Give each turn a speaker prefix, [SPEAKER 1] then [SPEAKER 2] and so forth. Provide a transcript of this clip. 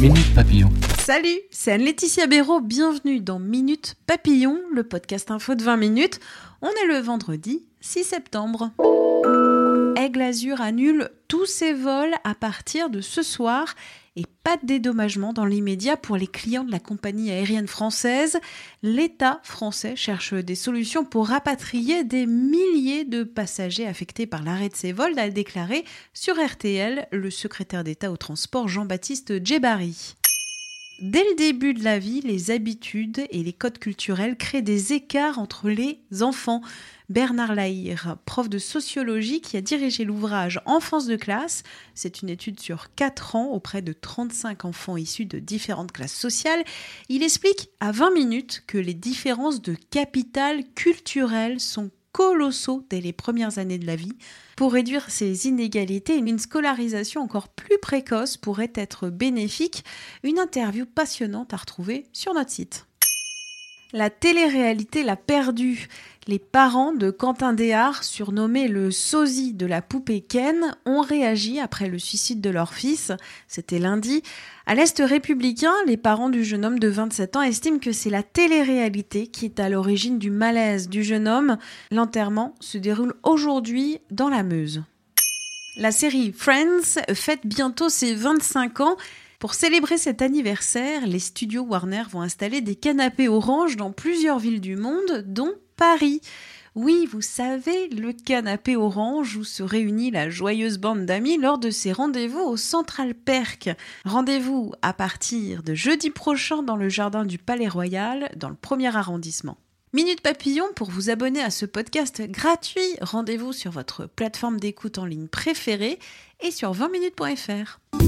[SPEAKER 1] Minute Papillon.
[SPEAKER 2] Salut, c'est Anne-Laetitia Béraud, bienvenue dans Minute Papillon, le podcast info de 20 minutes. On est le vendredi 6 septembre. Aigle Azur annule tous ses vols à partir de ce soir et pas de dédommagement dans l'immédiat pour les clients de la compagnie aérienne française. L'État français cherche des solutions pour rapatrier des milliers de passagers affectés par l'arrêt de ces vols, a déclaré sur RTL le secrétaire d'État au transport Jean-Baptiste Djebari. Dès le début de la vie, les habitudes et les codes culturels créent des écarts entre les enfants. Bernard Lahire, prof de sociologie qui a dirigé l'ouvrage Enfance de classe, c'est une étude sur 4 ans auprès de 35 enfants issus de différentes classes sociales, il explique à 20 minutes que les différences de capital culturel sont colossaux dès les premières années de la vie. Pour réduire ces inégalités, une scolarisation encore plus précoce pourrait être bénéfique. Une interview passionnante à retrouver sur notre site. La télé-réalité l'a perdu. Les parents de Quentin Déard, surnommé le sosie de la poupée Ken, ont réagi après le suicide de leur fils. C'était lundi. À l'Est républicain, les parents du jeune homme de 27 ans estiment que c'est la télé-réalité qui est à l'origine du malaise du jeune homme. L'enterrement se déroule aujourd'hui dans la Meuse. La série Friends fête bientôt ses 25 ans. Pour célébrer cet anniversaire, les studios Warner vont installer des canapés orange dans plusieurs villes du monde, dont Paris. Oui, vous savez, le canapé orange où se réunit la joyeuse bande d'amis lors de ses rendez-vous au Central Perk. Rendez-vous à partir de jeudi prochain dans le jardin du Palais Royal, dans le premier arrondissement. Minute Papillon, pour vous abonner à ce podcast gratuit, rendez-vous sur votre plateforme d'écoute en ligne préférée et sur 20minutes.fr.